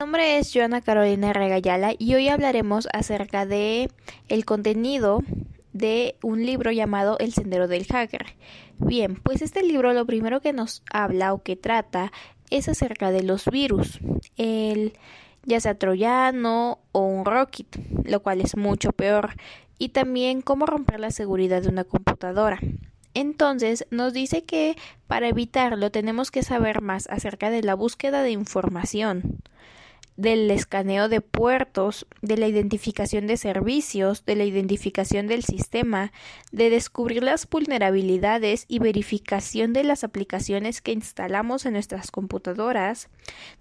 Mi nombre es Joana Carolina Regayala y hoy hablaremos acerca de el contenido de un libro llamado El Sendero del Hacker. Bien, pues este libro lo primero que nos habla o que trata es acerca de los virus, el ya sea troyano o un rocket, lo cual es mucho peor, y también cómo romper la seguridad de una computadora. Entonces nos dice que para evitarlo tenemos que saber más acerca de la búsqueda de información, del escaneo de puertos, de la identificación de servicios, de la identificación del sistema, de descubrir las vulnerabilidades y verificación de las aplicaciones que instalamos en nuestras computadoras,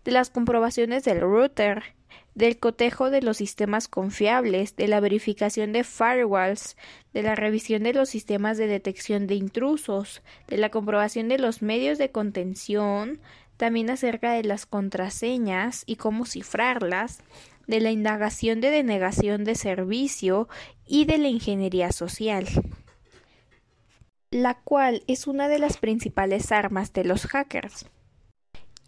de las comprobaciones del router, del cotejo de los sistemas confiables, de la verificación de firewalls, de la revisión de los sistemas de detección de intrusos, de la comprobación de los medios de contención, también acerca de las contraseñas y cómo cifrarlas, de la indagación de denegación de servicio y de la ingeniería social, la cual es una de las principales armas de los hackers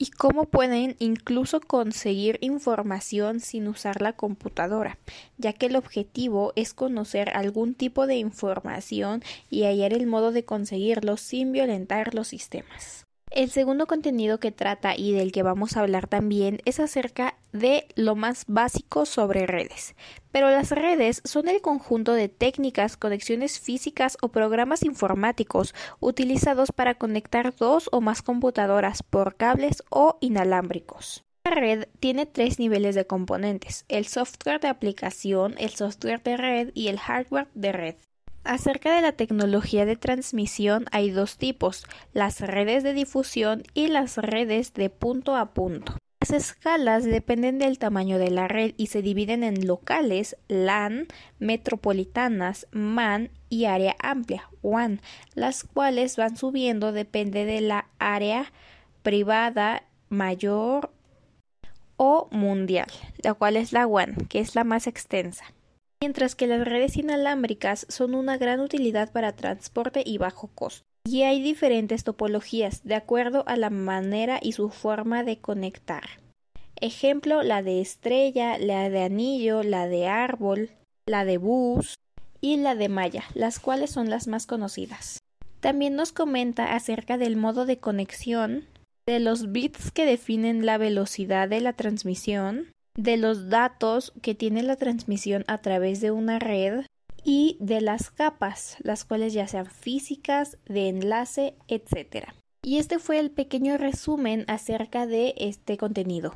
y cómo pueden incluso conseguir información sin usar la computadora, ya que el objetivo es conocer algún tipo de información y hallar el modo de conseguirlo sin violentar los sistemas. El segundo contenido que trata y del que vamos a hablar también es acerca de lo más básico sobre redes. Pero las redes son el conjunto de técnicas, conexiones físicas o programas informáticos utilizados para conectar dos o más computadoras por cables o inalámbricos. La red tiene tres niveles de componentes, el software de aplicación, el software de red y el hardware de red. Acerca de la tecnología de transmisión hay dos tipos, las redes de difusión y las redes de punto a punto. Las escalas dependen del tamaño de la red y se dividen en locales, LAN, metropolitanas, MAN y área amplia, WAN, las cuales van subiendo depende de la área privada mayor o mundial, la cual es la WAN, que es la más extensa mientras que las redes inalámbricas son una gran utilidad para transporte y bajo costo. Y hay diferentes topologías de acuerdo a la manera y su forma de conectar. Ejemplo, la de estrella, la de anillo, la de árbol, la de bus y la de malla, las cuales son las más conocidas. También nos comenta acerca del modo de conexión, de los bits que definen la velocidad de la transmisión, de los datos que tiene la transmisión a través de una red y de las capas, las cuales ya sean físicas, de enlace, etc. Y este fue el pequeño resumen acerca de este contenido.